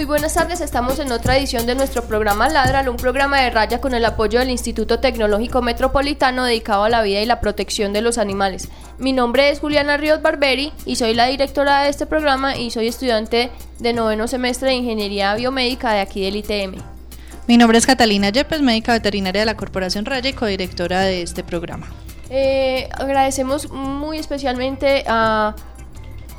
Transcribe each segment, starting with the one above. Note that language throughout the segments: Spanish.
Muy buenas tardes, estamos en otra edición de nuestro programa Ladral, un programa de raya con el apoyo del Instituto Tecnológico Metropolitano dedicado a la vida y la protección de los animales. Mi nombre es Juliana Ríos Barberi y soy la directora de este programa y soy estudiante de noveno semestre de Ingeniería Biomédica de aquí del ITM. Mi nombre es Catalina Yepes, médica veterinaria de la Corporación Raya y codirectora de este programa. Eh, agradecemos muy especialmente a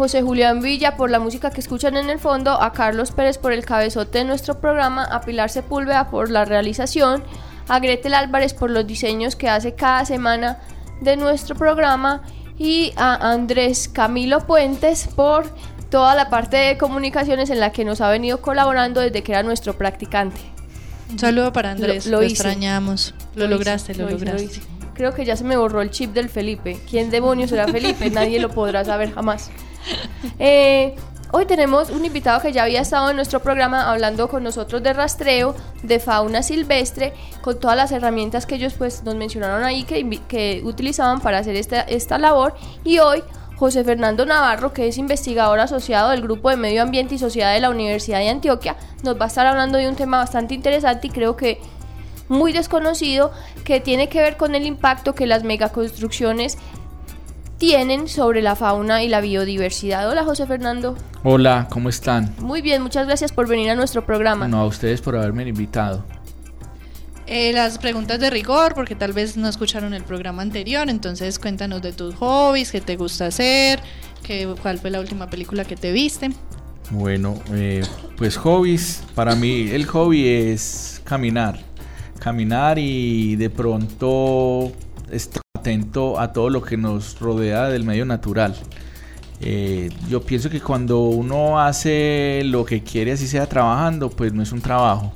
José Julián Villa por la música que escuchan en el fondo, a Carlos Pérez por el cabezote de nuestro programa, a Pilar Sepúlveda por la realización, a Gretel Álvarez por los diseños que hace cada semana de nuestro programa y a Andrés Camilo Puentes por toda la parte de comunicaciones en la que nos ha venido colaborando desde que era nuestro practicante. Un saludo para Andrés, Lo- lo, lo hice. extrañamos. Lo, hice, lograste, lo, hice, lograste. hice. Creo que ya se me borró el chip del Felipe. ¿Quién demonios será Felipe? Nadie lo podrá saber jamás. Eh, hoy tenemos un invitado que ya había estado en nuestro programa hablando con nosotros de rastreo, de fauna silvestre, con todas las herramientas que ellos pues nos mencionaron ahí que, utilizaban para hacer esta, esta labor. Y hoy José Fernando Navarro, que es investigador asociado del Grupo de Medio Ambiente y Sociedad de la Universidad de Antioquia, nos va a estar hablando de un tema bastante interesante y creo que muy desconocido que tiene que ver con el impacto que las megaconstrucciones tienen sobre la fauna y la biodiversidad. Hola José Fernando. Hola, ¿cómo están? Muy bien, muchas gracias por venir a nuestro programa. No, a ustedes por haberme invitado. Eh, las preguntas de rigor, porque tal vez no escucharon el programa anterior, entonces cuéntanos de tus hobbies, qué te gusta hacer, qué, cuál fue la última película que te viste. Bueno, eh, pues hobbies. Para mí el hobby es caminar. Caminar y de pronto atento a todo lo que nos rodea del medio natural. Eh, yo pienso que cuando uno hace lo que quiere, así sea trabajando, pues no es un trabajo.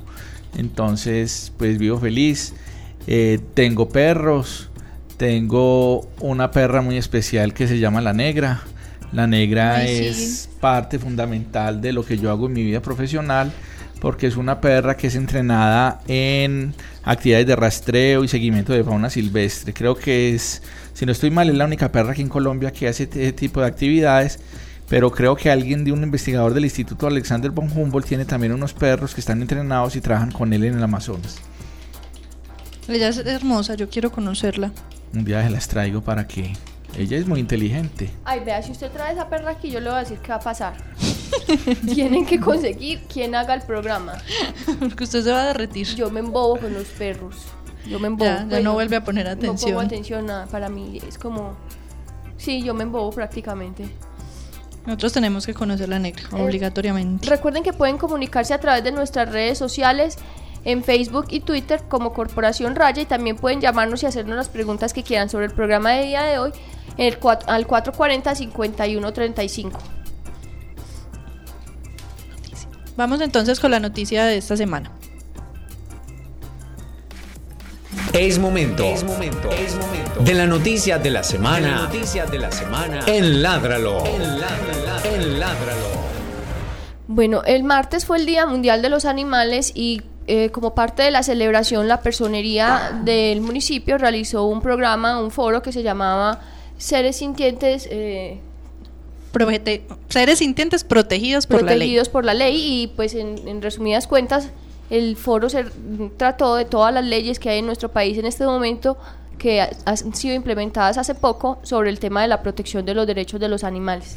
Entonces, pues vivo feliz. Eh, tengo perros. Tengo una perra muy especial que se llama La Negra. La Negra Ay, sí. es parte fundamental de lo que yo hago en mi vida profesional porque es una perra que es entrenada en actividades de rastreo y seguimiento de fauna silvestre. Creo que es, si no estoy mal, es la única perra aquí en Colombia que hace ese tipo de actividades. Pero creo que alguien de un investigador del Instituto Alexander von Humboldt tiene también unos perros que están entrenados y trabajan con él en el Amazonas. Ella es hermosa, yo quiero conocerla. Un día se las traigo para que ella es muy inteligente. Ay, vea, si usted trae esa perra aquí, yo le voy a decir qué va a pasar. Tienen que conseguir quien haga el programa. Porque usted se va a derretir. Yo me embobo con los perros. Yo me embobo. Ya, ya Pues, no vuelve a poner No atención. pongo atención a- para mí. Es como... Sí, yo me embobo prácticamente. Nosotros tenemos que conocer la negra, Eh, obligatoriamente. Recuerden que pueden comunicarse a través de nuestras redes sociales en Facebook y Twitter como Corporación Raya y también pueden llamarnos y hacernos las preguntas que quieran sobre el programa de día de hoy en el al 440-5135. Vamos entonces con la noticia de esta semana. Es momento. Es momento. Es momento. De la noticia de la semana. noticias de la semana. En Ládralo. En Ládralo. En Ládralo. Bueno, el martes fue el Día Mundial de los Animales y eh, como parte de la celebración la personería del municipio realizó un programa, un foro que se llamaba Seres Sintientes eh, Seres sintientes protegidos por la ley. protegidos por la ley y pues en, en resumidas cuentas el foro se trató de todas las leyes que hay en nuestro país en este momento que ha- han sido implementadas hace poco sobre el tema de la protección de los derechos de los animales.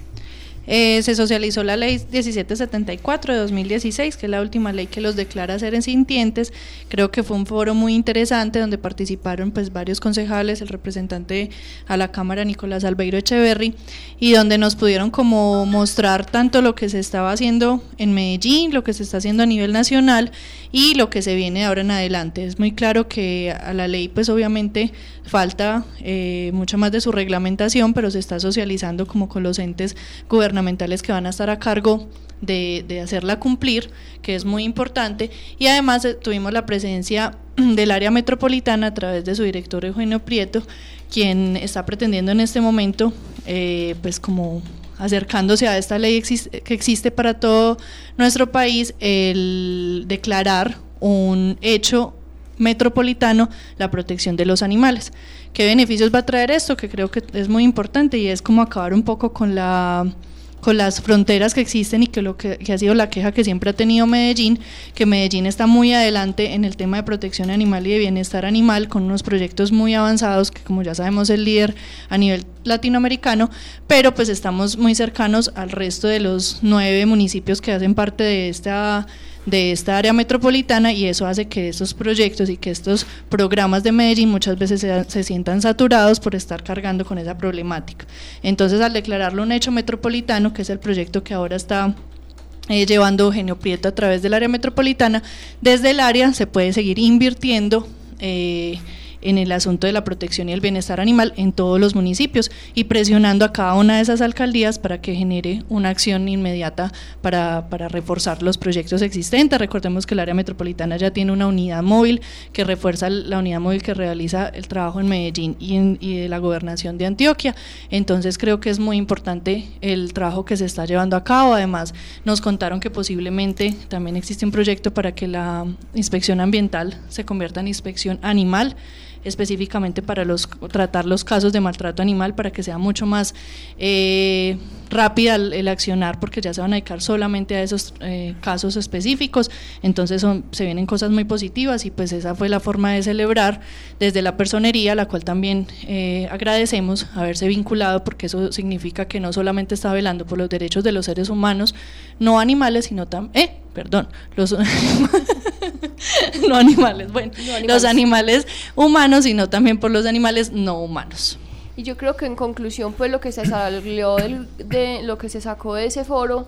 Eh, se socializó la ley 1774 de 2016, que es la última ley que los declara seres sintientes. Creo que fue un foro muy interesante donde participaron pues varios concejales, el representante a la Cámara Nicolás Albeiro Echeverry, y donde nos pudieron como mostrar tanto lo que se estaba haciendo en Medellín, lo que se está haciendo a nivel nacional y lo que se viene ahora en adelante. Es muy claro que a la ley pues obviamente falta eh, mucha más de su reglamentación, pero se está socializando como con los entes gubernamentales gubernamentales que van a estar a cargo de, de hacerla cumplir, que es muy importante. Y además eh, tuvimos la presencia del área metropolitana a través de su director Eugenio Prieto, quien está pretendiendo en este momento, eh, pues como acercándose a esta ley que existe para todo nuestro país, el declarar un hecho metropolitano la protección de los animales. ¿Qué beneficios va a traer esto? Que creo que es muy importante y es como acabar un poco con la con las fronteras que existen y que lo que, ha sido la queja que siempre ha tenido Medellín, que Medellín está muy adelante en el tema de protección animal y de bienestar animal, con unos proyectos muy avanzados, que como ya sabemos el líder a nivel latinoamericano, pero pues estamos muy cercanos al resto de los nueve municipios que hacen parte de esta de esta área metropolitana y eso hace que estos proyectos y que estos programas de Medellín muchas veces se, sientan saturados por estar cargando con esa problemática. Entonces, al declararlo un hecho metropolitano, que es el proyecto que ahora está eh, llevando Eugenio Prieto a través del área metropolitana, desde el área se puede seguir invirtiendo. Eh, en el asunto de la protección y el bienestar animal en todos los municipios y presionando a cada una de esas alcaldías para que genere una acción inmediata para, reforzar los proyectos existentes. Recordemos que el área metropolitana ya tiene una unidad móvil que refuerza la unidad móvil que realiza el trabajo en Medellín y, en, y de la gobernación de Antioquia. Entonces creo que es muy importante el trabajo que se está llevando a cabo. Además, nos contaron que posiblemente también existe un proyecto para que la inspección ambiental se convierta en inspección animal específicamente para los, tratar los casos de maltrato animal para que sea mucho más eh, rápida el, accionar porque ya se van a dedicar solamente a esos eh, casos específicos. Entonces son, se vienen cosas muy positivas y pues esa fue la forma de celebrar desde la personería la cual también eh, agradecemos haberse vinculado porque eso significa que no solamente está velando por los derechos de los seres humanos no animales sino también eh, perdón los no animales bueno los animales humanos sino también por los animales no humanos y yo creo que en conclusión, pues lo que se salió de lo que se sacó de ese foro,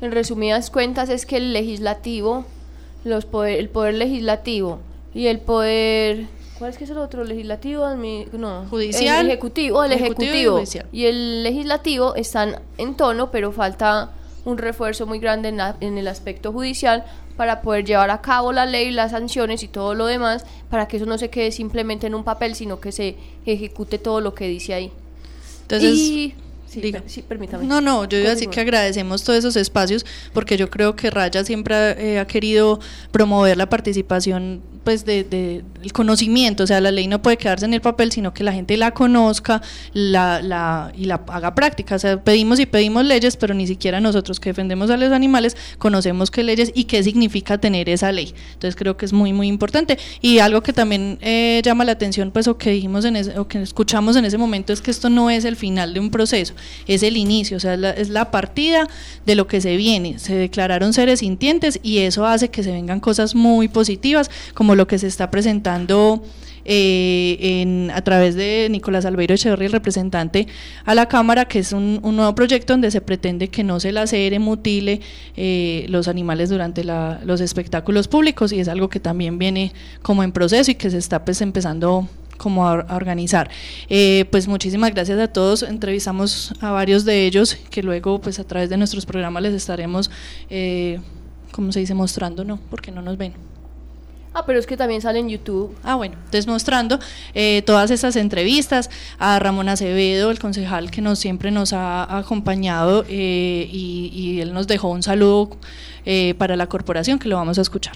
en resumidas cuentas, es que el legislativo, los poder, el poder legislativo y el poder ¿Cuál es que es el otro? ¿Legislativo? No. ¿Judicial? El ejecutivo, el ejecutivo, y, el legislativo están en tono, pero falta un refuerzo muy grande en, en, el aspecto judicial para poder llevar a cabo la ley, las sanciones y todo lo demás, para que eso no se quede simplemente en un papel, sino que se ejecute todo lo que dice ahí. Entonces, sí, sí, permítame. No, no, yo iba a decir que agradecemos todos esos espacios porque yo creo que Raya siempre ha, eh, ha querido promover la participación pues de, de, el conocimiento, o sea, la ley no puede quedarse en el papel, sino que la gente la conozca la, la, y la haga práctica. O sea, pedimos y pedimos leyes, pero ni siquiera nosotros que defendemos a los animales conocemos qué leyes y qué significa tener esa ley. Entonces creo que es muy, muy importante. Y algo que también eh, llama la atención, pues, o que dijimos en ese, o que escuchamos en ese momento, es que esto no es el final de un proceso, es el inicio, o sea, es la partida de lo que se viene. Se declararon seres sintientes y eso hace que se vengan cosas muy positivas, como lo que se está presentando eh, en, a través de Nicolás Albeiro Echeverri, el representante a la Cámara, que es un, nuevo proyecto donde se pretende que no se lacere, mutile eh, los animales durante los espectáculos públicos y es algo que también viene como en proceso y que se está pues empezando como a, organizar. Eh, pues muchísimas gracias a todos, entrevistamos a varios de ellos que luego pues a través de nuestros programas les estaremos, como se dice, mostrando, ¿no? Porque no nos ven. Ah, pero es que también sale en YouTube. Ah, bueno, entonces mostrando eh, todas esas entrevistas a Ramón Acevedo, el concejal que nos siempre nos ha acompañado eh, y, él nos dejó un saludo eh, para la corporación que lo vamos a escuchar.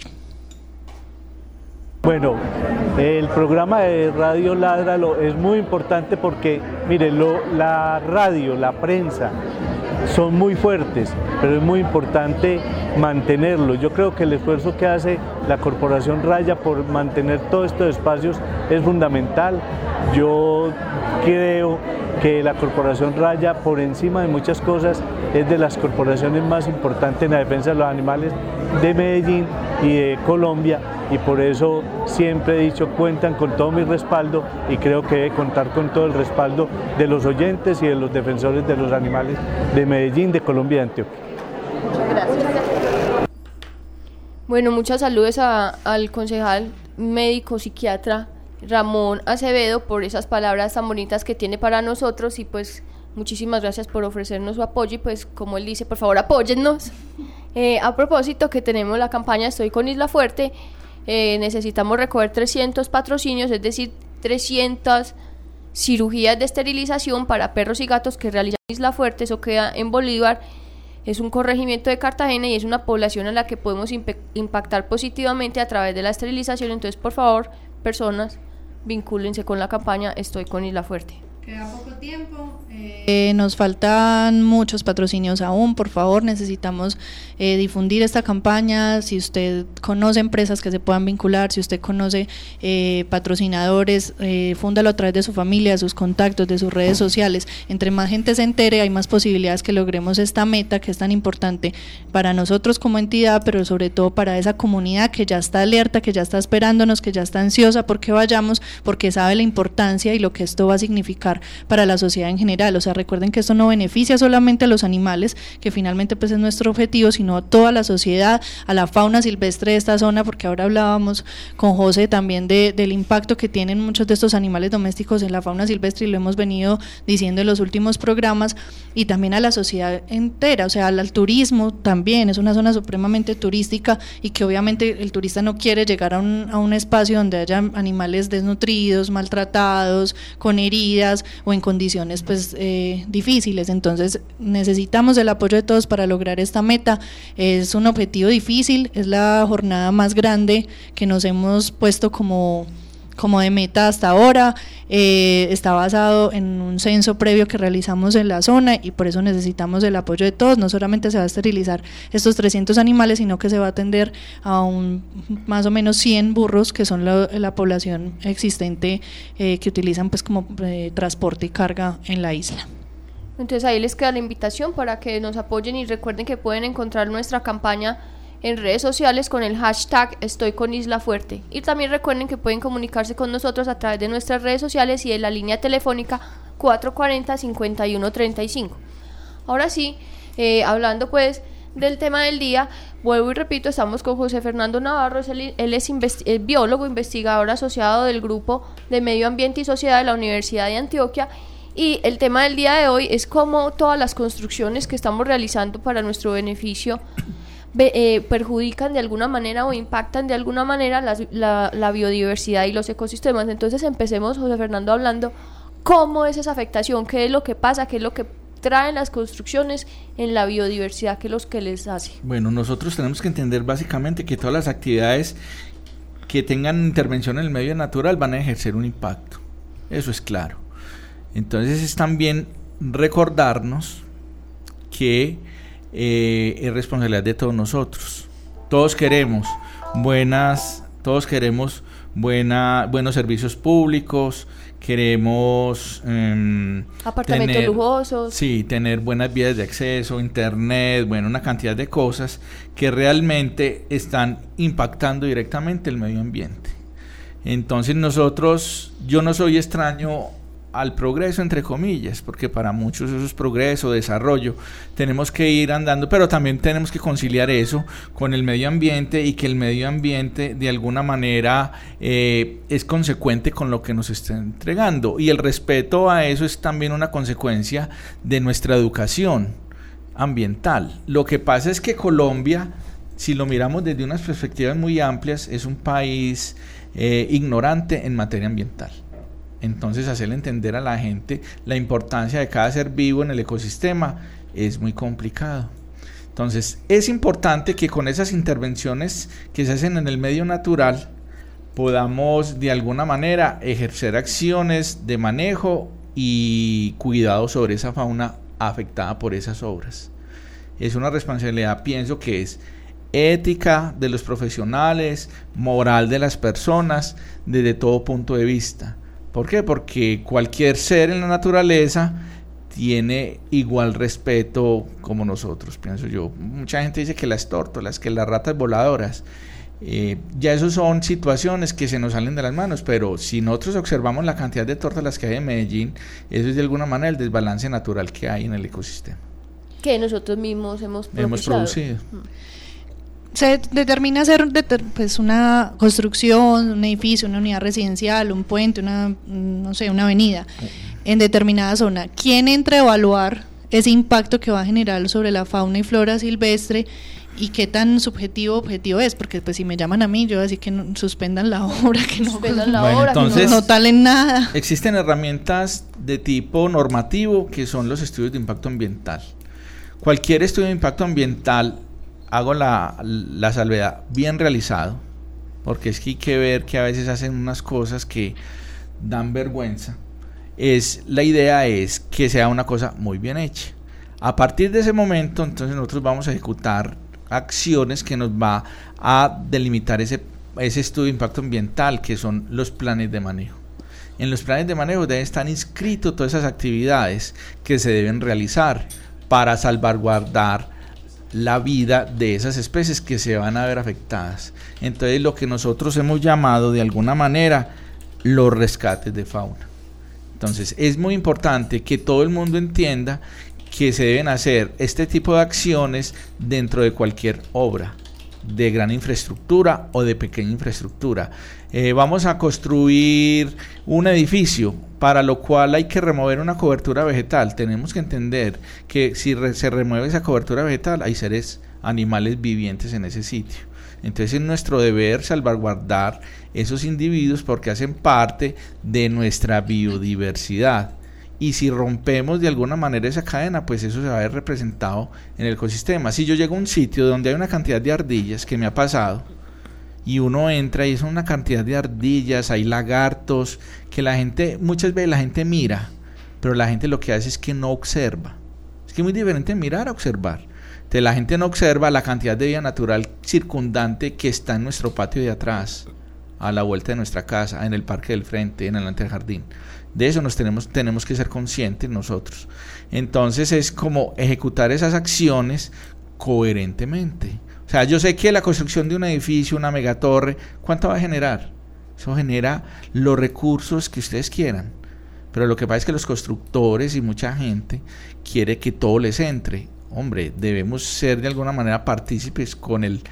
Bueno, el programa de Radio Ládralo es muy importante porque, mire, la radio, la prensa, son muy fuertes, pero es muy importante mantenerlos. Yo creo que el esfuerzo que hace la Corporación Raya por mantener todos estos espacios es fundamental. Yo creo que la Corporación Raya, por encima de muchas cosas, es de las corporaciones más importantes en la defensa de los animales de Medellín y de Colombia y por eso siempre he dicho cuentan con todo mi respaldo y creo que debe contar con todo el respaldo de los oyentes y de los defensores de los animales de Medellín, de Colombia y de Antioquia. Muchas gracias. Bueno, muchas saludos al concejal médico psiquiatra Ramón Acevedo por esas palabras tan bonitas que tiene para nosotros y pues Muchísimas gracias por ofrecernos su apoyo y pues como él dice, por favor apóyennos. Eh, a propósito que tenemos la campaña Estoy con Isla Fuerte, eh, necesitamos recoger 300 patrocinios, es decir, 300 cirugías de esterilización para perros y gatos que realizan Isla Fuerte, eso queda en Bolívar, es un corregimiento de Cartagena y es una población a la que podemos impactar positivamente a través de la esterilización, entonces por favor, personas, vincúlense con la campaña Estoy con Isla Fuerte. Queda poco tiempo. Eh, nos faltan muchos patrocinios aún, por favor, necesitamos eh, difundir esta campaña. Si usted conoce empresas que se puedan vincular, si usted conoce eh, patrocinadores, fúndalo a través de su familia, de sus contactos, de sus redes sociales. Entre más gente se entere, hay más posibilidades que logremos esta meta que es tan importante para nosotros como entidad, pero sobre todo para esa comunidad que ya está alerta, que ya está esperándonos, que ya está ansiosa porque vayamos, porque sabe la importancia y lo que esto va a significar para la sociedad en general. O sea, recuerden que esto no beneficia solamente a los animales, que finalmente pues es nuestro objetivo, sino a toda la sociedad, a la fauna silvestre de esta zona, porque ahora hablábamos con José también de, del impacto que tienen muchos de estos animales domésticos en la fauna silvestre y lo hemos venido diciendo en los últimos programas, y también a la sociedad entera, o sea, al, turismo también, es una zona supremamente turística y que obviamente el turista no quiere llegar a un, a un espacio donde haya animales desnutridos, maltratados, con heridas, o en condiciones pues eh, difíciles. Entonces necesitamos el apoyo de todos para lograr esta meta. Es un objetivo difícil, es la jornada más grande que nos hemos puesto como como de meta hasta ahora. Eh, está basado en un censo previo que realizamos en la zona y por eso necesitamos el apoyo de todos. No solamente se va a esterilizar estos 300 animales, sino que se va a atender a un, más o menos 100 burros, que son la, población existente eh, que utilizan pues como eh, transporte y carga en la isla. Entonces ahí les queda la invitación para que nos apoyen y recuerden que pueden encontrar nuestra campaña en redes sociales con el hashtag Estoy con Isla Fuerte. Y también recuerden que pueden comunicarse con nosotros a través de nuestras redes sociales y de la línea telefónica 440-5135. Ahora sí, eh, hablando pues del tema del día, vuelvo y repito, estamos con José Fernando Navarro, él, es biólogo, investigador asociado del Grupo de Medio Ambiente y Sociedad de la Universidad de Antioquia. Y el tema del día de hoy es cómo todas las construcciones que estamos realizando para nuestro beneficio eh, perjudican de alguna manera o impactan de alguna manera la, la, biodiversidad y los ecosistemas. Entonces empecemos, José Fernando, hablando cómo es esa afectación, qué es lo que pasa, qué es lo que traen las construcciones en la biodiversidad, qué es lo que les hace. Bueno, nosotros tenemos que entender básicamente que todas las actividades que tengan intervención en el medio natural van a ejercer un impacto. Eso es claro. Entonces es también recordarnos que eh, es responsabilidad de todos nosotros. Todos queremos buenas, todos queremos buena, buenos servicios públicos, queremos em, apartamentos lujosos. Sí, tener buenas vías de acceso, internet, bueno, una cantidad de cosas que realmente están impactando directamente el medio ambiente. Entonces nosotros, yo no soy extraño al progreso, entre comillas, porque para muchos eso es progreso, desarrollo, tenemos que ir andando, pero también tenemos que conciliar eso con el medio ambiente y que el medio ambiente de alguna manera eh, es consecuente con lo que nos está entregando. Y el respeto a eso es también una consecuencia de nuestra educación ambiental. Lo que pasa es que Colombia, si lo miramos desde unas perspectivas muy amplias, es un país eh, ignorante en materia ambiental. Entonces hacerle entender a la gente la importancia de cada ser vivo en el ecosistema es muy complicado. Entonces es importante que con esas intervenciones que se hacen en el medio natural podamos de alguna manera ejercer acciones de manejo y cuidado sobre esa fauna afectada por esas obras. Es una responsabilidad, pienso que es ética de los profesionales, moral de las personas, desde todo punto de vista. ¿Por qué? Porque cualquier ser en la naturaleza tiene igual respeto como nosotros, pienso yo. Mucha gente dice que las tórtolas, que las ratas voladoras. Eh, ya eso son situaciones que se nos salen de las manos, pero si nosotros observamos la cantidad de tórtolas que hay en Medellín, eso es de alguna manera el desbalance natural que hay en el ecosistema. Que nosotros mismos hemos, hemos producido. Mm se determina hacer pues una construcción, un edificio, una unidad residencial, un puente, una no sé, una avenida. en determinada zona. ¿Quién entra a evaluar ese impacto que va a generar sobre la fauna y flora silvestre y qué tan subjetivo objetivo es, porque pues si me llaman a mí, yo así que no, suspendan la obra, que no, Suspendan la Bueno, obra, que no- no talen nada. Existen herramientas de tipo normativo que son los estudios de impacto ambiental. Cualquier estudio de impacto ambiental, hago la, la salvedad, bien realizado, porque es que hay que ver que a veces hacen unas cosas que dan vergüenza. Es, la idea es que sea una cosa muy bien hecha. A partir de ese momento, entonces nosotros vamos a ejecutar acciones que nos va a delimitar ese, ese estudio de impacto ambiental, que son los planes de manejo. En los planes de manejo deben estar inscritos todas esas actividades que se deben realizar para salvaguardar la vida de esas especies que se van a ver afectadas. Entonces lo que nosotros hemos llamado de alguna manera los rescates de fauna. Entonces es muy importante que todo el mundo entienda que se deben hacer este tipo de acciones dentro de cualquier obra de gran infraestructura o de pequeña infraestructura. Eh, vamos a construir un edificio para lo cual hay que remover una cobertura vegetal. Tenemos que entender que si se remueve esa cobertura vegetal hay seres animales vivientes en ese sitio. Entonces es nuestro deber salvaguardar esos individuos porque hacen parte de nuestra biodiversidad. Y si rompemos de alguna manera esa cadena, pues eso se va a ver representado en el ecosistema. Si yo llego a un sitio donde hay una cantidad de ardillas, que me ha pasado, y uno entra y son una cantidad de ardillas, hay lagartos, que la gente, muchas veces la gente mira, pero la gente lo que hace es que no observa. Es que es muy diferente mirar a observar. La gente no observa la cantidad de vida natural circundante que está en nuestro patio de atrás, a la vuelta de nuestra casa, en el parque del frente, en el jardín. De eso nos tenemos, tenemos que ser conscientes nosotros. Entonces es como ejecutar esas acciones coherentemente. O sea, yo sé que la construcción de un edificio, una megatorre, ¿cuánto va a generar? Eso genera los recursos que ustedes quieran. Pero lo que pasa es que los constructores y mucha gente quiere que todo les entre. Hombre, debemos ser de alguna manera partícipes con el,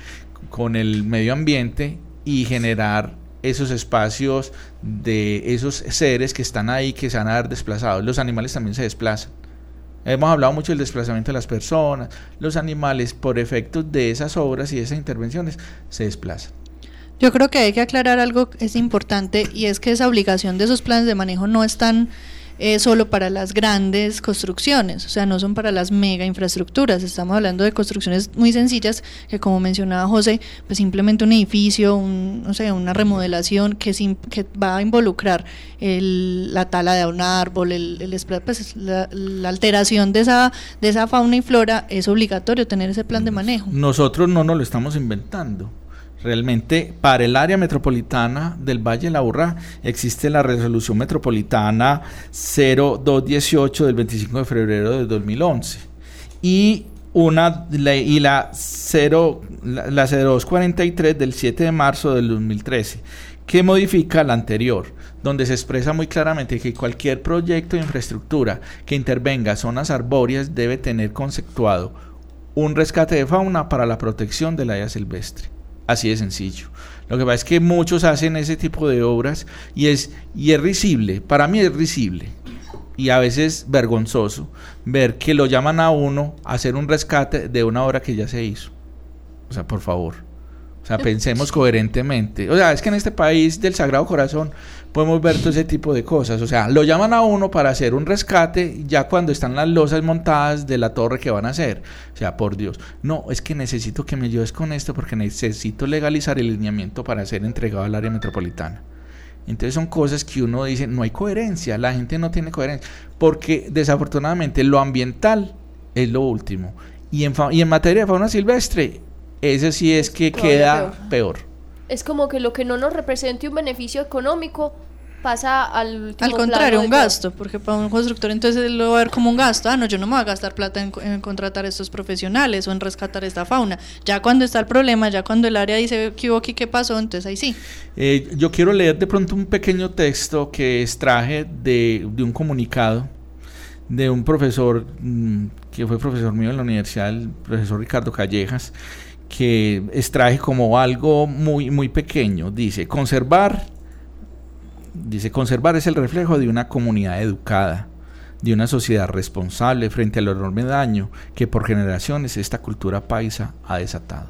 con el medio ambiente y generar esos espacios de esos seres que están ahí, que se van a ver desplazados. Los animales también se desplazan. Hemos hablado mucho del desplazamiento de las personas. Los animales, por efectos de esas obras y esas intervenciones, se desplazan. Yo creo que hay que aclarar algo que es importante y es que esa obligación de esos planes de manejo no están eh, solo para las grandes construcciones, o sea, no son para las mega infraestructuras, estamos hablando de construcciones muy sencillas que como mencionaba José, pues simplemente un edificio, un, no sé, una remodelación que, sim- que va a involucrar el- la tala de un árbol, el, el pues, la, la alteración de esa, de esa fauna y flora, es obligatorio tener ese plan de manejo. Nosotros no nos lo estamos inventando. Realmente para el área metropolitana del Valle de la Urra existe la resolución metropolitana 0218 del 25 de febrero de 2011 y una y la 0 la, la 0243 del 7 de marzo del 2013 que modifica la anterior, donde se expresa muy claramente que cualquier proyecto de infraestructura que intervenga zonas arbóreas debe tener conceptuado un rescate de fauna para la protección de la vida silvestre. Así de sencillo. Lo que pasa es que muchos hacen ese tipo de obras y es, y es risible, para mí es risible y a veces vergonzoso ver que lo llaman a uno a hacer un rescate de una obra que ya se hizo. O sea, por favor. Sea, pensemos coherentemente. O sea, es que en este país del Sagrado Corazón podemos ver todo ese tipo de cosas. O sea, lo llaman a uno para hacer un rescate ya cuando están las losas montadas de la torre que van a hacer. O sea, por Dios. No, es que necesito que me ayudes con esto porque necesito legalizar el lineamiento para ser entregado al área metropolitana. Entonces son cosas que uno dice, no hay coherencia, la gente no tiene coherencia, porque desafortunadamente lo ambiental es lo último. Y en, y en materia de fauna silvestre, ese sí es que Todavía queda peor. Es como que lo que no nos represente un beneficio económico pasa al Al contrario, plano un gasto, porque para un constructor entonces lo va a ver como un gasto. Ah, no, yo no me voy a gastar plata en, en contratar estos profesionales o en rescatar esta fauna. Ya cuando está el problema, ya cuando el área dice que hubo aquí, qué pasó, entonces ahí sí. Eh, yo quiero leer de pronto un pequeño texto que extraje de, de un comunicado de un profesor mm, que fue profesor mío en la universidad, el profesor Ricardo Callejas, que extraje como algo muy, muy pequeño. Dice, conservar Dice, conservar es el reflejo de una comunidad educada, de una sociedad responsable frente al enorme daño que por generaciones esta cultura paisa ha desatado.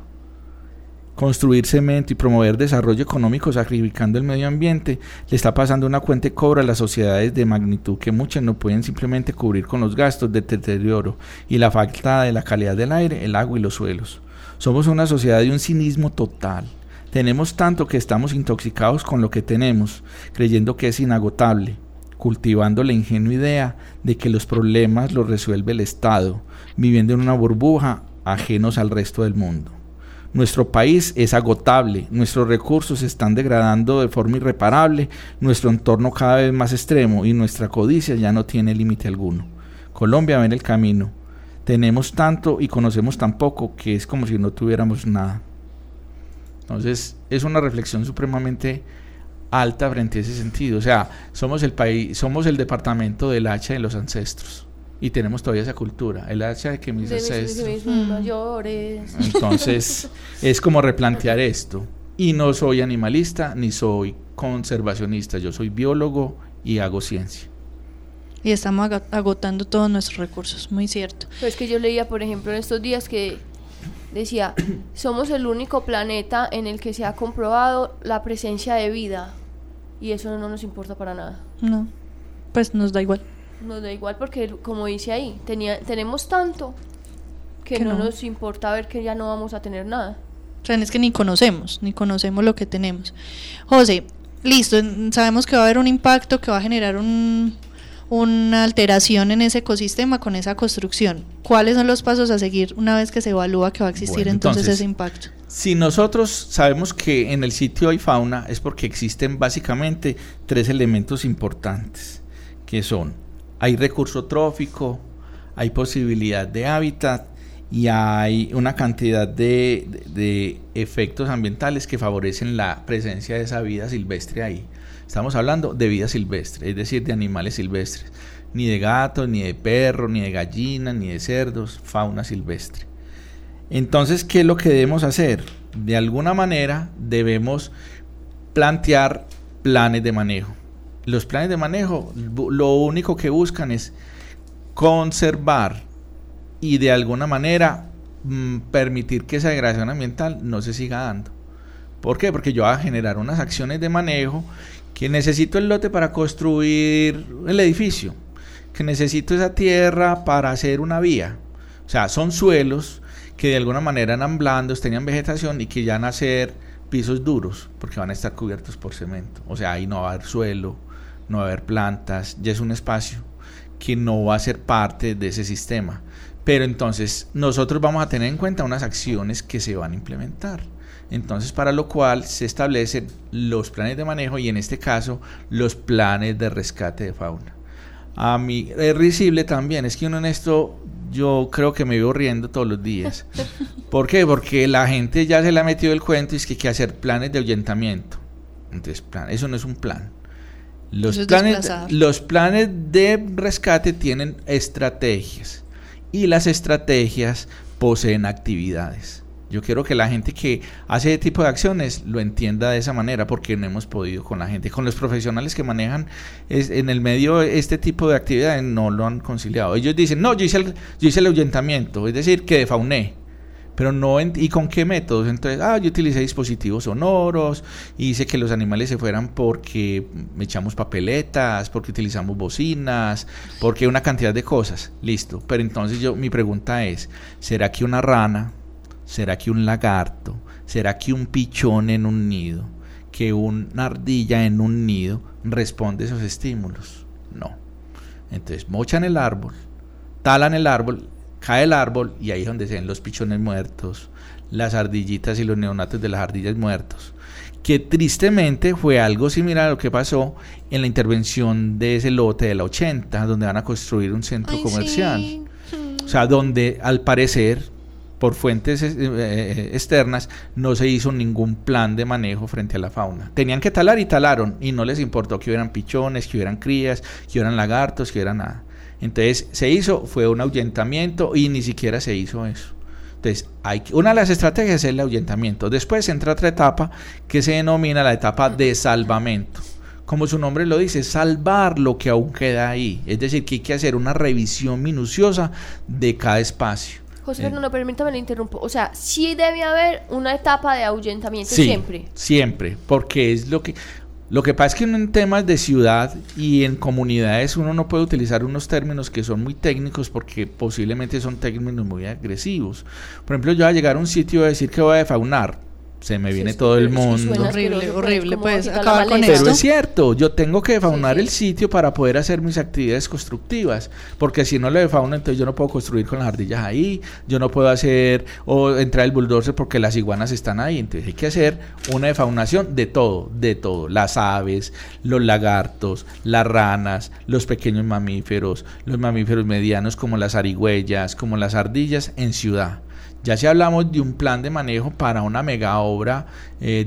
Construir cemento y promover desarrollo económico sacrificando el medio ambiente le está pasando una cuenta de cobro a las sociedades de magnitud que muchas no pueden simplemente cubrir con los gastos de deterioro y la falta de la calidad del aire, el agua y los suelos. Somos una sociedad de un cinismo total. Tenemos tanto que estamos intoxicados con lo que tenemos, creyendo que es inagotable, cultivando la ingenua idea de que los problemas los resuelve el Estado, viviendo en una burbuja ajenos al resto del mundo. Nuestro país es agotable, nuestros recursos se están degradando de forma irreparable, nuestro entorno cada vez más extremo y nuestra codicia ya no tiene límite alguno. Colombia va en el camino. Tenemos tanto y conocemos tan poco que es como si no tuviéramos nada. Entonces es una reflexión supremamente alta frente a ese sentido. O sea, somos el país, somos el departamento del hacha de los ancestros. Y tenemos todavía esa cultura, el hacha de que mis De mis- ancestros. mis mayores. Entonces, es como replantear esto. Y no soy animalista ni soy conservacionista, yo soy biólogo y hago ciencia. Y estamos agotando todos nuestros recursos, muy cierto. Pero es que yo leía, por ejemplo, en estos días que decía, somos el único planeta en el que se ha comprobado la presencia de vida. Y eso no nos importa para nada. No, pues nos da igual. Nos da igual porque, como dice ahí, tenía, tenemos tanto que, Que no, no. nos importa ver que ya no vamos a tener nada. O sea, es que ni conocemos, ni conocemos lo que tenemos. José, listo, sabemos que va a haber un impacto, que va a generar un, una alteración en ese ecosistema con esa construcción. ¿Cuáles son los pasos a seguir una vez que se evalúa que va a existir Bueno, entonces, entonces, ese impacto? Si nosotros sabemos que en el sitio hay fauna, es porque existen básicamente tres elementos importantes, que son, hay recurso trófico, hay posibilidad de hábitat y hay una cantidad de, de- de efectos ambientales que favorecen la presencia de esa vida silvestre ahí. Estamos hablando de vida silvestre, es decir, de animales silvestres, ni de gatos, ni de perros, ni de gallinas, ni de cerdos, fauna silvestre. Entonces, ¿qué es lo que debemos hacer? De alguna manera debemos plantear planes de manejo. Los planes de manejo lo único que buscan es conservar y de alguna manera mm, permitir que esa degradación ambiental no se siga dando. ¿Por qué? Porque yo voy a generar unas acciones de manejo que necesito el lote para construir el edificio, que necesito esa tierra para hacer una vía. O sea, son suelos que de alguna manera eran blandos, tenían vegetación y que ya van a ser pisos duros, porque van a estar cubiertos por cemento. O sea, ahí no va a haber suelo, no va a haber plantas, ya es un espacio que no va a ser parte de ese sistema. Pero entonces nosotros vamos a tener en cuenta unas acciones que se van a implementar. Entonces, para lo cual se establecen los planes de manejo y en este caso los planes de rescate de fauna. A mí es risible también, es que uno en esto yo creo que me vivo riendo todos los días. ¿Por qué? Porque la gente ya se le ha metido el cuento y es que hay que hacer planes de ahuyentamiento. Entonces, plan, eso no es un plan. Los Eso es planes, desplazar. los planes de rescate tienen estrategias y las estrategias poseen actividades. Yo quiero que la gente que hace ese tipo de acciones lo entienda de esa manera porque no hemos podido con la gente, con los profesionales que manejan es- en el medio este tipo de actividades no lo han conciliado. Ellos dicen, no, yo hice el, yo hice el ahuyentamiento, es decir, que defauné. Pero no, en- ¿y con qué métodos? Entonces, ah, yo utilicé dispositivos sonoros, hice que los animales se fueran porque echamos papeletas, porque utilizamos bocinas, porque una cantidad de cosas. Listo. Pero entonces yo, mi pregunta es, ¿será que una rana, será que un lagarto, será que un pichón en un nido, que una ardilla en un nido responde a esos estímulos? No. Entonces, mochan el árbol, talan el árbol, cae el árbol y ahí es donde se ven los pichones muertos, las ardillitas y los neonatos de las ardillas muertos. Que tristemente fue algo similar a lo que pasó en la intervención de ese lote de la 80, donde van a construir un centro Ay, comercial. sí. O sea, donde al parecer, por fuentes eh, eh, externas, no se hizo ningún plan de manejo frente a la fauna. Tenían que talar y talaron, y no les importó que hubieran pichones, que hubieran crías, que hubieran lagartos, que hubiera nada. Entonces, se hizo, fue un ahuyentamiento y ni siquiera se hizo eso. Entonces, hay una de las estrategias es el ahuyentamiento. Después entra otra etapa que se denomina la etapa de salvamento. como su nombre lo dice, salvar lo que aún queda ahí. Es decir, que hay que hacer una revisión minuciosa de cada espacio. José Eh. Fernando, permítame le interrumpo. O sea, sí debe haber una etapa de ahuyentamiento Sí, siempre. Siempre, porque es lo que... Lo que pasa es que en temas de ciudad y en comunidades uno no puede utilizar unos términos que son muy técnicos porque posiblemente son términos muy agresivos. Por ejemplo, yo voy a llegar a un sitio a decir que voy a defaunar, se me viene Sí, todo el mundo. Horrible, horrible, pues, acabar con. Pero esto. es cierto, yo tengo que defaunar Sí, sí. el sitio para poder hacer mis actividades constructivas, porque si no le defauno, entonces yo no puedo construir con las ardillas ahí, yo no puedo hacer o entrar el bulldozer porque las iguanas están ahí, entonces hay que hacer una defaunación de todo, de todo, las aves, los lagartos, las ranas, los pequeños mamíferos, los mamíferos medianos como las arigüeyas, como las ardillas en ciudad. Ya si hablamos de un plan de manejo para una mega obra, eh,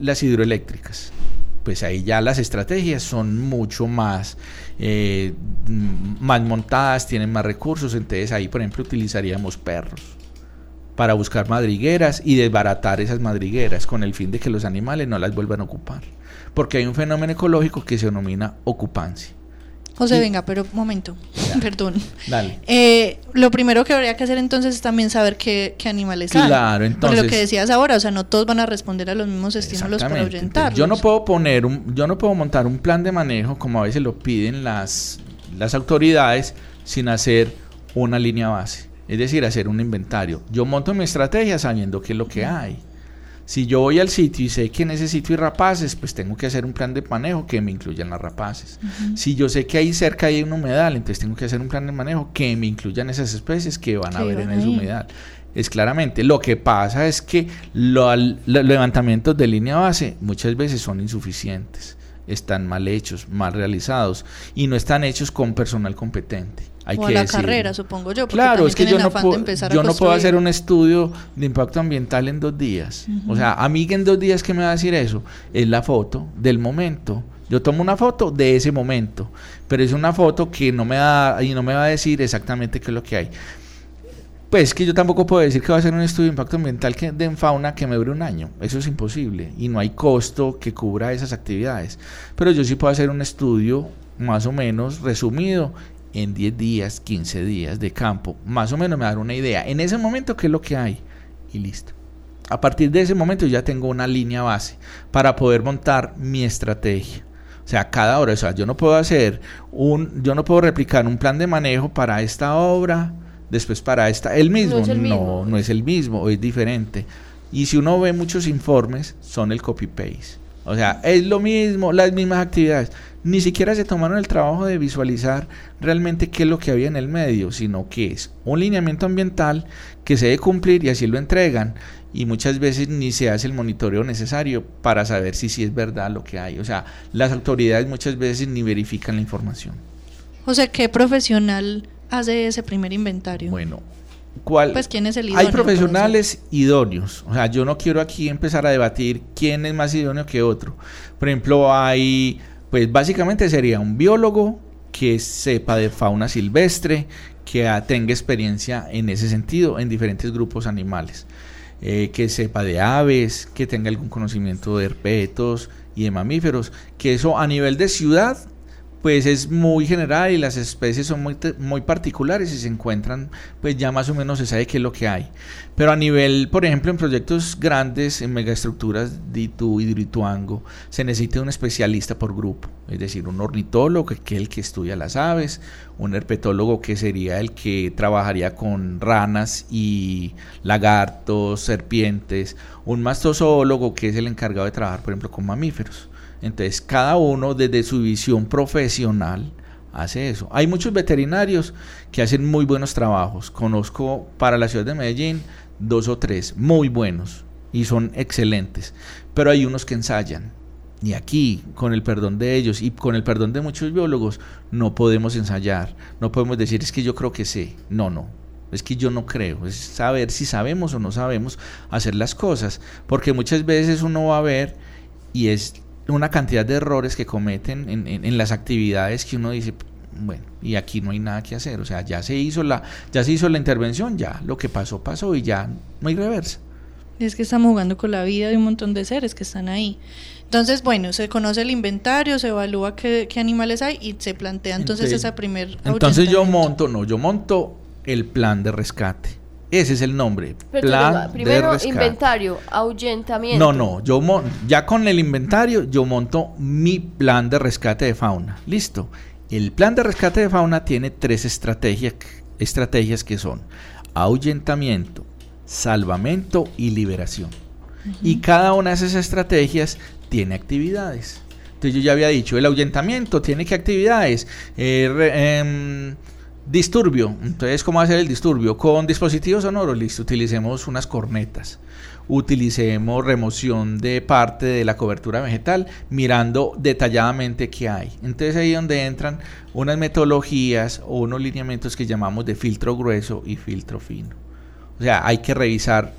las hidroeléctricas, pues ahí ya las estrategias son mucho más, eh, más montadas, tienen más recursos, entonces ahí por ejemplo utilizaríamos perros para buscar madrigueras y desbaratar esas madrigueras con el fin de que los animales no las vuelvan a ocupar. Porque hay un fenómeno ecológico que se denomina ocupancia. José, Y- venga, pero un momento, perdón. Dale. Eh, lo primero que habría que hacer entonces es también saber qué, qué animales hay. Claro, Por entonces- lo que decías ahora, o sea, no todos van a responder a los mismos estímulos para ahuyentarlos. Yo no puedo poner un, yo no puedo montar un plan de manejo como a veces lo piden las, las autoridades sin hacer una línea base. Es decir, hacer un inventario. Yo monto mi estrategia sabiendo qué es lo que hay. Si yo voy al sitio y sé que en ese sitio hay rapaces, pues tengo que hacer un plan de manejo que me incluyan las rapaces. Si yo sé que ahí cerca hay un humedal, entonces tengo que hacer un plan de manejo que me incluyan esas especies que van a haber en ese humedal. Es claramente. Lo que pasa es que lo- los levantamientos de línea base muchas veces son insuficientes. Están mal hechos, mal realizados y no están hechos con personal competente. Hay o a que la carrera, supongo yo. porque Claro, es que yo no, puedo, yo no puedo hacer un estudio de impacto ambiental en dos días. O sea, a mí en dos días, ¿qué me va a decir eso? Es la foto del momento. Yo tomo una foto de ese momento, pero es una foto que no me da y no me va a decir exactamente qué es lo que hay. Pues que yo tampoco puedo decir que va a hacer un estudio de impacto ambiental que, de fauna que me dure un año. Eso es imposible y no hay costo que cubra esas actividades. Pero yo sí puedo hacer un estudio más o menos resumido en 10 días, 15 días de campo. Más o menos me dar una idea. En ese momento, ¿qué es lo que hay? Y listo. A partir de ese momento ya tengo una línea base para poder montar mi estrategia. O sea, cada hora, o sea, yo no puedo hacer un, yo no puedo replicar un plan de manejo para esta obra, después para esta, el mismo, es el no, mismo. no es el mismo, es diferente. Y si uno ve muchos informes, son el copy-paste. O sea, es lo mismo, las mismas actividades. Ni siquiera se tomaron el trabajo de visualizar realmente qué es lo que había en el medio, sino que es un lineamiento ambiental que se debe cumplir y así lo entregan. Y muchas veces ni se hace el monitoreo necesario para saber si sí es verdad lo que hay. O sea, las autoridades muchas veces ni verifican la información. José, ¿qué profesional hace ese primer inventario? Bueno, ¿cuál? Pues, ¿quién es el Hay idóneo, profesionales idóneos. O sea, yo no quiero aquí empezar a debatir quién es más idóneo que otro. Por ejemplo, hay, pues básicamente sería un biólogo que sepa de fauna silvestre, que tenga experiencia en ese sentido en diferentes grupos animales. Eh, que sepa de aves, que tenga algún conocimiento de herpetos y de mamíferos, que eso a nivel de ciudad pues es muy general y las especies son muy, muy particulares y se encuentran, pues ya más o menos se sabe qué es lo que hay. Pero a nivel, por ejemplo, en proyectos grandes, en megaestructuras de Itu y de Ituango, se necesita un especialista por grupo, es decir, un ornitólogo que es el que estudia las aves, un herpetólogo que sería el que trabajaría con ranas y lagartos, serpientes, un mastozoólogo que es el encargado de trabajar, por ejemplo, con mamíferos. Entonces, cada uno desde su visión profesional hace eso. Hay muchos veterinarios que hacen muy buenos trabajos. Conozco para la ciudad de Medellín dos o tres muy buenos y son excelentes. Pero hay unos que ensayan. Y aquí, con el perdón de ellos y con el perdón de muchos biólogos, no podemos ensayar. No podemos decir, es que yo creo que sé. No, no. Es que yo no creo. Es saber si sabemos o no sabemos hacer las cosas. Porque muchas veces uno va a ver y es una cantidad de errores que cometen en, en- en las actividades que uno dice, bueno, y aquí no hay nada que hacer. O sea, ya se hizo la, ya se hizo la intervención, ya lo que pasó, pasó y ya no hay reversa. Es que estamos jugando con la vida de un montón de seres que están ahí. Entonces, bueno, se conoce el inventario, se evalúa qué, qué animales hay y se plantea entonces, Entonces- esa primer Entonces yo monto, no, yo monto el plan de rescate. Ese es el nombre. Pero plan entonces, primero de rescate. inventario, ahuyentamiento. No, no, yo mon- ya con el inventario yo monto mi plan de rescate de fauna. Listo. El plan de rescate de fauna tiene tres estrategias, estrategias que son ahuyentamiento, salvamento y liberación. Y cada una de esas estrategias tiene actividades. Entonces yo ya había dicho, el ahuyentamiento tiene que actividades. Eh, re- em, disturbio. Entonces, ¿cómo hacer el disturbio? Con dispositivos sonoros, listo, utilicemos unas cornetas. Utilicemos remoción de parte de la cobertura vegetal, mirando detalladamente qué hay. Entonces ahí es donde entran unas metodologías o unos lineamientos que llamamos de filtro grueso y filtro fino. O sea, hay que revisar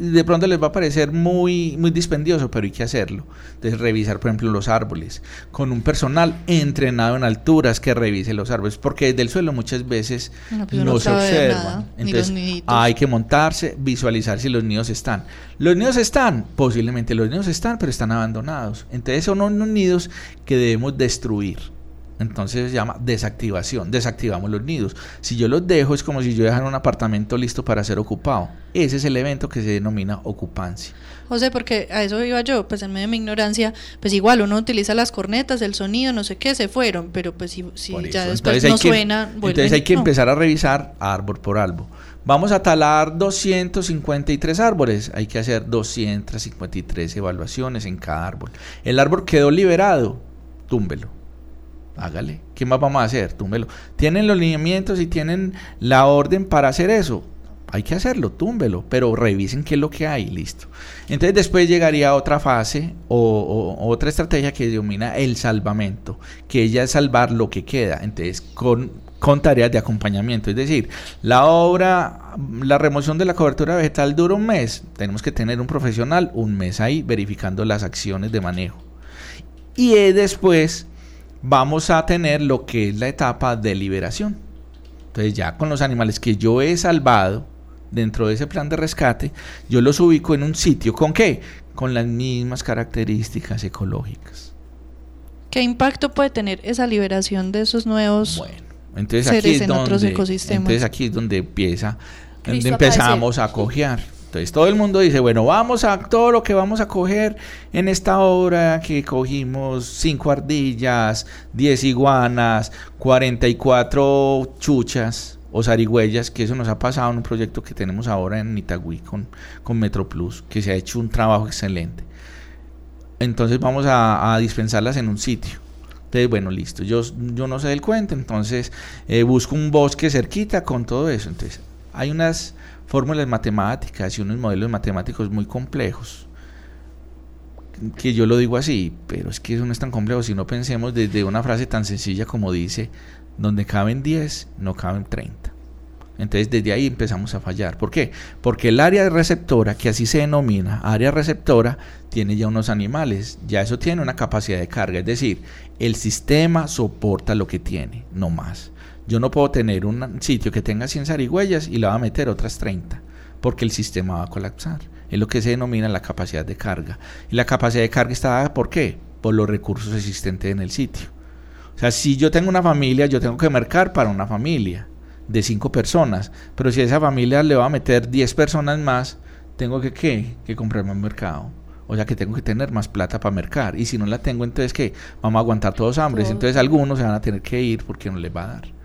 de pronto les va a parecer muy, muy dispendioso, pero hay que hacerlo. Entonces, revisar, por ejemplo, los árboles, con un personal entrenado en alturas que revise los árboles, porque desde el suelo muchas veces No, no, pues se observan. nada, Entonces, hay que montarse, visualizar si los nidos están. Los nidos están, posiblemente los nidos están, pero están abandonados. Entonces, son unos nidos que debemos destruir. Entonces se llama desactivación. Desactivamos los nidos. Si yo los dejo es como si yo dejara un apartamento listo para ser ocupado. Ese es el evento que se denomina ocupancia. José, porque a eso iba yo, pues en medio de mi ignorancia, pues igual uno utiliza las cornetas, el sonido, no sé qué, se fueron, pero pues si, si ya después Entonces no que- suena, Entonces vuelven, hay que no. empezar a revisar árbol por árbol. Vamos a talar 253 árboles. Hay que hacer 253 evaluaciones en cada árbol. El árbol quedó liberado. Túmbelo. Hágale. ¿Qué más vamos a hacer? Túmbelo. ¿Tienen los lineamientos y tienen la orden para hacer eso? Hay que hacerlo, túmbelo, pero revisen qué es lo que hay, listo. Entonces después llegaría otra fase o, otra estrategia que denomina el salvamento, que ella es salvar lo que queda. Entonces con, con tareas de acompañamiento, es decir, la obra, la remoción de la cobertura vegetal dura un mes, tenemos que tener un profesional un mes ahí verificando las acciones de manejo. Y después vamos a tener lo que es la etapa de liberación. Entonces ya con los animales que yo he salvado dentro de ese plan de rescate, yo los ubico en un sitio. ¿Con qué? Con las mismas características ecológicas. ¿Qué impacto puede tener esa liberación de esos nuevos? Bueno, entonces seres aquí es en otros donde, ecosistemas. entonces aquí es donde empieza, donde empezamos a cojear. Entonces todo el mundo dice, bueno, vamos a todo lo que vamos a coger en esta obra que cogimos cinco ardillas, 10 iguanas, 44 chuchas o zarigüeyas, que eso nos ha pasado en un proyecto que tenemos ahora en Itagüí con, con Metro Plus, que se ha hecho un trabajo excelente. Entonces vamos a, a dispensarlas en un sitio. Entonces, bueno, listo. Yo, yo no sé del cuento, entonces eh, busco un bosque cerquita con todo eso. Entonces, hay unas fórmulas matemáticas y unos modelos matemáticos muy complejos. Que yo lo digo así, pero es que eso no es tan complejo si no pensemos desde una frase tan sencilla como dice, donde caben 10, no caben 30. Entonces desde ahí empezamos a fallar. ¿Por qué? Porque el área receptora, que así se denomina, área receptora, tiene ya unos animales, ya eso tiene una capacidad de carga, es decir, el sistema soporta lo que tiene, no más. Yo no puedo tener un sitio que tenga 100 zarigüeyas y le va a meter otras 30, porque el sistema va a colapsar. Es lo que se denomina la capacidad de carga. Y la capacidad de carga está dada por qué? Por los recursos existentes en el sitio. O sea, si yo tengo una familia, yo tengo que mercar para una familia de cinco personas. Pero si a esa familia le va a meter 10 personas más, tengo que, ¿qué? que comprar más mercado. O sea que tengo que tener más plata para mercar. Y si no la tengo, entonces ¿qué? Vamos a aguantar todos hambres. Entonces algunos se van a tener que ir porque no les va a dar.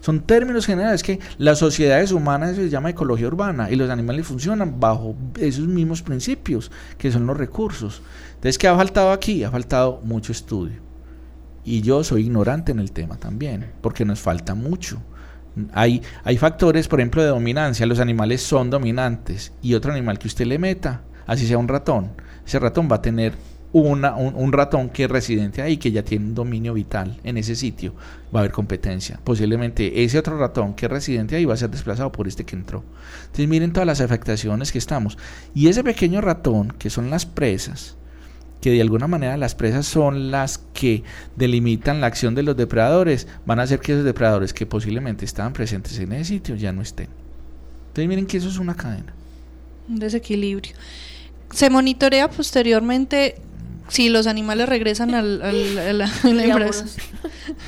Son términos generales que las sociedades humanas se llama ecología urbana y los animales funcionan bajo esos mismos principios que son los recursos. Entonces, ¿qué ha faltado aquí? Ha faltado mucho estudio. Y yo soy ignorante en el tema también, porque nos falta mucho. Hay, hay factores, por ejemplo, de dominancia. Los animales son dominantes. Y otro animal que usted le meta, así sea un ratón, ese ratón va a tener una, un, un ratón que es residente ahí, que ya tiene un dominio vital en ese sitio. Va a haber competencia. Posiblemente ese otro ratón que es residente ahí va a ser desplazado por este que entró. Entonces miren todas las afectaciones que estamos. Y ese pequeño ratón, que son las presas, que de alguna manera las presas son las que delimitan la acción de los depredadores, van a hacer que esos depredadores que posiblemente estaban presentes en ese sitio ya no estén. Entonces miren que eso es una cadena. un desequilibrio. Se monitorea posteriormente si los animales regresan al, al- a la, a la empresa.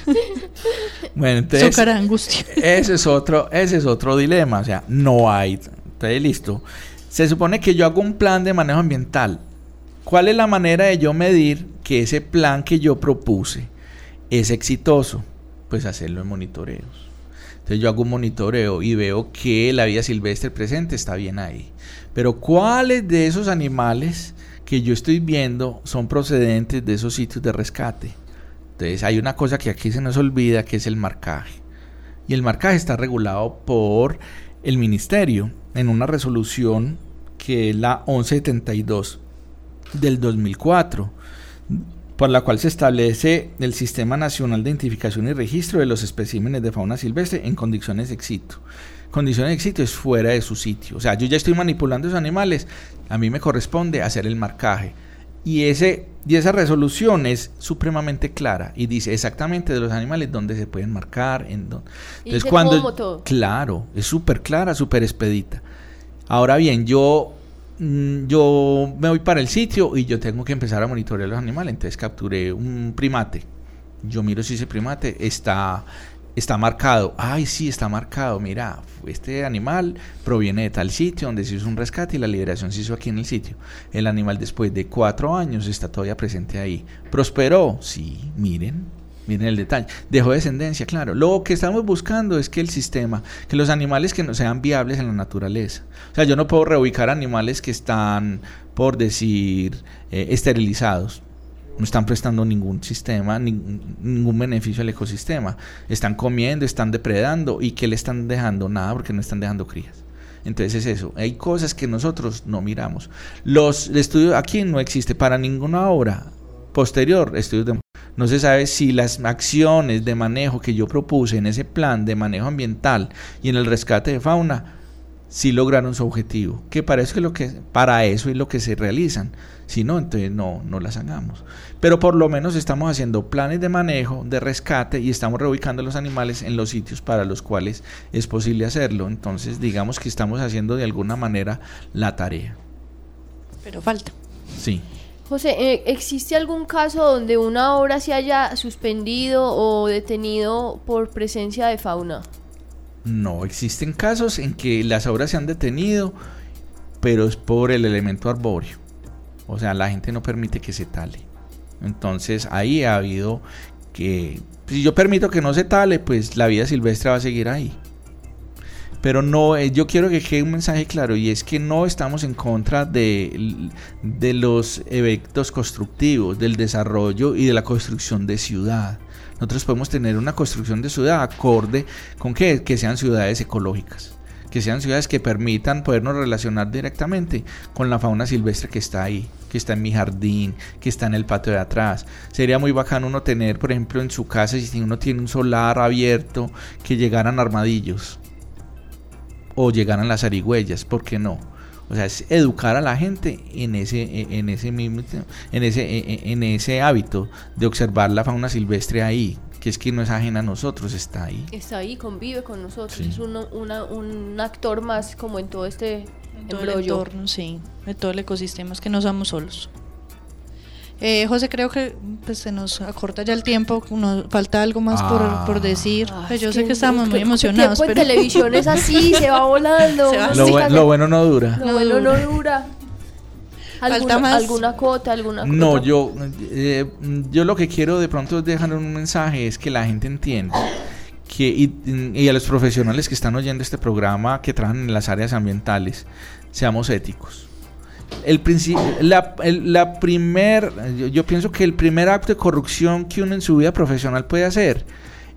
Bueno, entonces... Su cara de angustia. Ese es otro, ese es otro dilema, o sea, no hay. Entonces, listo. Se supone que yo hago un plan de manejo ambiental. ¿Cuál es la manera de yo medir que ese plan que yo propuse es exitoso? Pues hacerlo en monitoreos. Entonces yo hago un monitoreo y veo que la vida silvestre presente está bien ahí. Pero ¿cuáles de esos animales que yo estoy viendo son procedentes de esos sitios de rescate? Entonces hay una cosa que aquí se nos olvida que es el marcaje. Y el marcaje está regulado por el ministerio en una resolución que es la 1172 del 2004, por la cual se establece el Sistema Nacional de Identificación y Registro de los especímenes de fauna silvestre en condiciones de éxito. Condiciones de éxito es fuera de su sitio. O sea, yo ya estoy manipulando esos animales, a mí me corresponde hacer el marcaje. Y, ese, y esa resolución es supremamente clara y dice exactamente de los animales dónde se pueden marcar. En dónde. Y dice cómo todo. Claro, es súper clara, súper expedita. Ahora bien, yo, mm, yo me voy para el sitio y yo tengo que empezar a monitorear los animales. Entonces capturé un primate. Yo miro si ese primate está, está marcado. Ay, sí, está marcado. Mira, este animal proviene de tal sitio donde se hizo un rescate y la liberación se hizo aquí en el sitio. El animal después de cuatro años está todavía presente ahí. ¿Prosperó? Sí, miren. Miren el detalle. Dejó descendencia, claro. Lo que estamos buscando es que el sistema, que los animales que no sean viables en la naturaleza. O sea, yo no puedo reubicar animales que están, por decir, eh, esterilizados. No están prestando ningún sistema, ning- ningún beneficio al ecosistema. Están comiendo, están depredando y que le están dejando nada porque no están dejando crías. Entonces es eso. Hay cosas que nosotros no miramos. Los estudios aquí no existe para ninguna obra posterior estudios de no se sabe si las acciones de manejo que yo propuse en ese plan de manejo ambiental y en el rescate de fauna si lograron su objetivo, que para eso es lo que para eso es lo que se realizan. Si no, entonces no no las hagamos. Pero por lo menos estamos haciendo planes de manejo, de rescate y estamos reubicando los animales en los sitios para los cuales es posible hacerlo. Entonces, digamos que estamos haciendo de alguna manera la tarea. Pero falta. Sí. José, eh, ¿existe algún caso donde una obra se haya suspendido o detenido por presencia de fauna? No, existen casos en que las obras se han detenido, pero es por el elemento arbóreo. O sea, la gente no permite que se tale. Entonces ahí ha habido que, si yo permito que no se tale, pues la vida silvestre va a seguir ahí. Pero no, eh, yo quiero que quede un mensaje claro y es que no estamos en contra de, de los eventos constructivos, del desarrollo y de la construcción de ciudad. Nosotros podemos tener una construcción de ciudad acorde con que, que sean ciudades ecológicas, que sean ciudades que permitan podernos relacionar directamente con la fauna silvestre que está ahí, que está en mi jardín, que está en el patio de atrás. Sería muy bacano uno tener, por ejemplo, en su casa, si uno tiene un solar abierto, que llegaran armadillos o llegaran las arigüeyas, ¿por qué no? O sea, es educar a la gente en ese, en ese mismo, en ese, en ese hábito de observar la fauna silvestre ahí, que es que no es ajena a nosotros, está ahí. Está ahí, convive con nosotros. Sí. Es uno- una- un actor más como en todo este En todo el entorno, sí, de todo el ecosistema, es que no somos solos. Eh, José, creo que pues, se nos acorta ya el tiempo, nos falta algo más por, Ah. por decir. Ah, Pues yo sé que estamos es muy el emocionados, tiempo pero en televisión es así, se va volando. Se va uno Lo, bueno no dura. Lo bueno no dura. Falta ¿Alguna, más. alguna cuota, alguna No, yo, eh, yo lo que quiero de pronto es dejar un mensaje, es que la gente entienda que, y, y a los profesionales que están oyendo este programa, que trabajan en las áreas ambientales, seamos éticos. El la, el- la primer, yo, yo pienso que el primer acto de corrupción que uno en su vida profesional puede hacer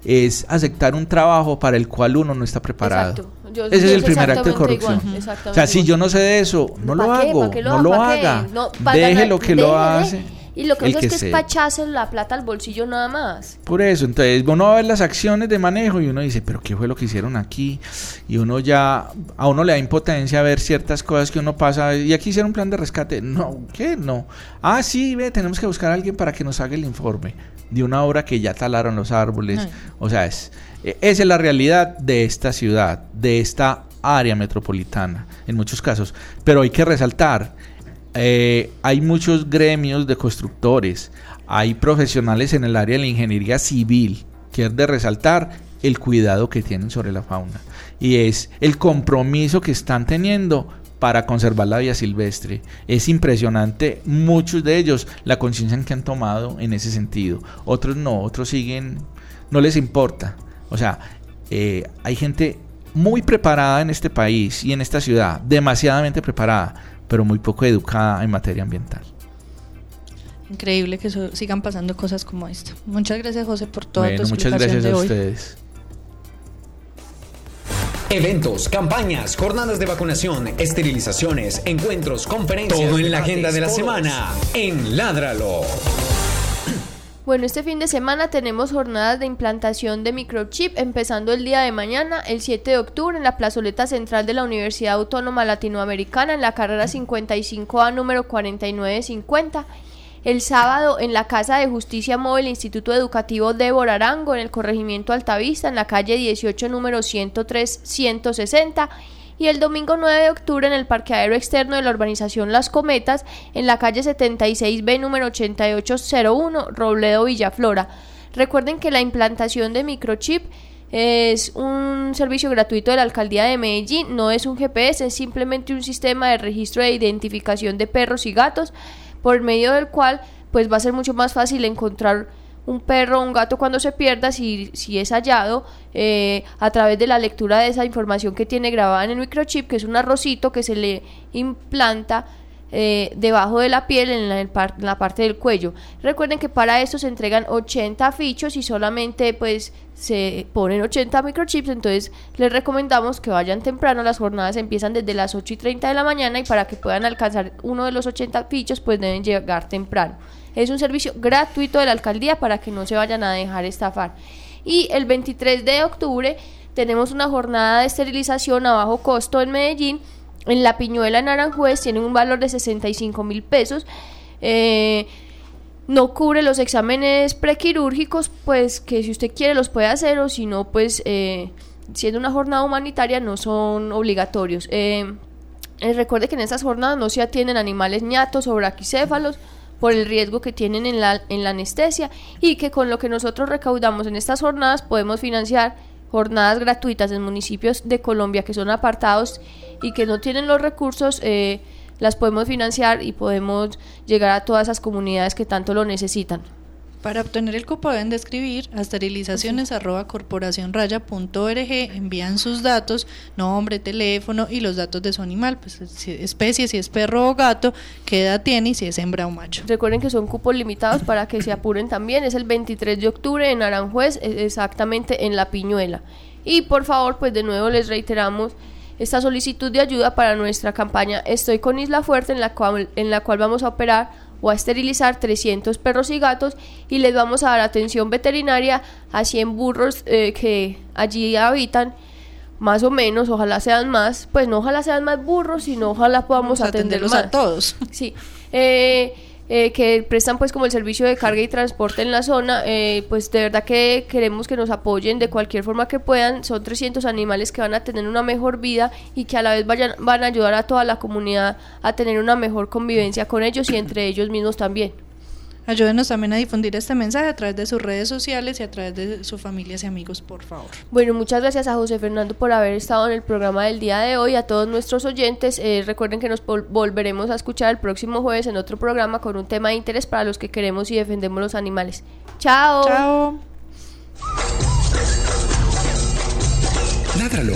es aceptar un trabajo para el cual uno no está preparado. Exacto. Yo- Ese es el primer acto de igual, corrupción. O sea, si yo no sé de eso, no lo hago, ¿Pa' qué no lo haga. No, pa' Deje ganar- lo que lo hace. Y lo que pasa es que es pachazo la plata al bolsillo nada más. Por eso, entonces uno va a ver las acciones de manejo y uno dice, pero ¿qué fue lo que hicieron aquí? Y uno ya, a uno le da impotencia ver ciertas cosas que uno pasa, y aquí hicieron un plan de rescate. No, ¿qué? No. Ah, sí, ve, tenemos que buscar a alguien para que nos haga el informe de una obra que ya talaron los árboles. Ay. O sea, es, e- esa es la realidad de esta ciudad, de esta área metropolitana, en muchos casos. Pero hay que resaltar, eh, hay muchos gremios de constructores, hay profesionales en el área de la ingeniería civil, que es de resaltar el cuidado que tienen sobre la fauna. Y es el compromiso que están teniendo para conservar la vida silvestre. Es impresionante, muchos de ellos, la conciencia que han tomado en ese sentido. Otros no, otros siguen, no les importa. O sea, eh, hay gente muy preparada en este país y en esta ciudad, demasiadamente preparada, pero muy poco educada en materia ambiental. Increíble que sigan pasando cosas como esta. Muchas gracias José por toda bueno, tu muchas gracias a ustedes. Eventos, campañas, jornadas de vacunación, esterilizaciones, encuentros, conferencias. Todo en la agenda de la semana en Ládralo. Bueno, este fin de semana tenemos jornadas de implantación de microchip empezando el día de mañana, el 7 de octubre, en la plazoleta central de la Universidad Autónoma Latinoamericana, en la carrera 55A número 4950 el sábado en la Casa de Justicia Móvil Instituto Educativo de Arango, en el corregimiento Altavista, en la calle 18, número 103-160. Y el domingo 9 de octubre en el parqueadero externo de la urbanización Las Cometas, en la calle 76B, número 8801, Robledo Villaflora. Recuerden que la implantación de microchip es un servicio gratuito de la alcaldía de Medellín, no es un GPS, es simplemente un sistema de registro de identificación de perros y gatos por medio del cual pues va a ser mucho más fácil encontrar un perro o un gato cuando se pierda, si, si es hallado, eh, a través de la lectura de esa información que tiene grabada en el microchip, que es un arrocito que se le implanta eh, debajo de la piel en la, parte del cuello. Recuerden que para eso se entregan 80 fichos y solamente pues se ponen 80 microchips, entonces les recomendamos que vayan temprano, las jornadas empiezan desde las 8 y 30 de la mañana y para que puedan alcanzar uno de los 80 fichos pues deben llegar temprano. Es un servicio gratuito de la alcaldía para que no se vayan a dejar estafar. Y el 23 de octubre tenemos una jornada de esterilización a bajo costo en Medellín en la piñuela en Aranjuez tienen un valor de 65 mil pesos. Eh, no cubre los exámenes prequirúrgicos, pues que si usted quiere los puede hacer o si no, pues eh, siendo una jornada humanitaria no son obligatorios. Eh, recuerde que en estas jornadas no se atienden animales ñatos o braquicéfalos por el riesgo que tienen en la, en la anestesia y que con lo que nosotros recaudamos en estas jornadas podemos financiar jornadas gratuitas en municipios de Colombia que son apartados y que no tienen los recursos, eh, las podemos financiar y podemos llegar a todas esas comunidades que tanto lo necesitan. Para obtener el cupo deben de escribir a esterilizaciones envían sus datos, nombre, teléfono y los datos de su animal, pues si especie, si es perro o gato, qué edad tiene y si es hembra o macho. Recuerden que son cupos limitados para que se apuren también, es el 23 de octubre en Aranjuez, e, exactamente en La Piñuela. Y por favor, pues de nuevo les reiteramos esta solicitud de ayuda para nuestra campaña Estoy con Isla Fuerte, en la cual, en la cual vamos a operar o a esterilizar 300 perros y gatos y les vamos a dar atención veterinaria a 100 burros eh, que allí habitan más o menos, ojalá sean más, pues no ojalá sean más burros, sino ojalá podamos atenderlos a todos. Sí. Eh, eh, que prestan pues como el servicio de carga y transporte en la zona, eh, pues de verdad que queremos que nos apoyen de cualquier forma que puedan. Son 300 animales que van a tener una mejor vida y que a la vez vayan, van a ayudar a toda la comunidad a tener una mejor convivencia con ellos y entre ellos mismos también. Ayúdenos también a difundir este mensaje a través de sus redes sociales y a través de sus familias y amigos, por favor. Bueno, muchas gracias a José Fernando por haber estado en el programa del día de hoy. A todos nuestros oyentes, eh, recuerden que nos volveremos a escuchar el próximo jueves en otro programa con un tema de interés para los que queremos y defendemos los animales. Chao. Chao. Ládralo,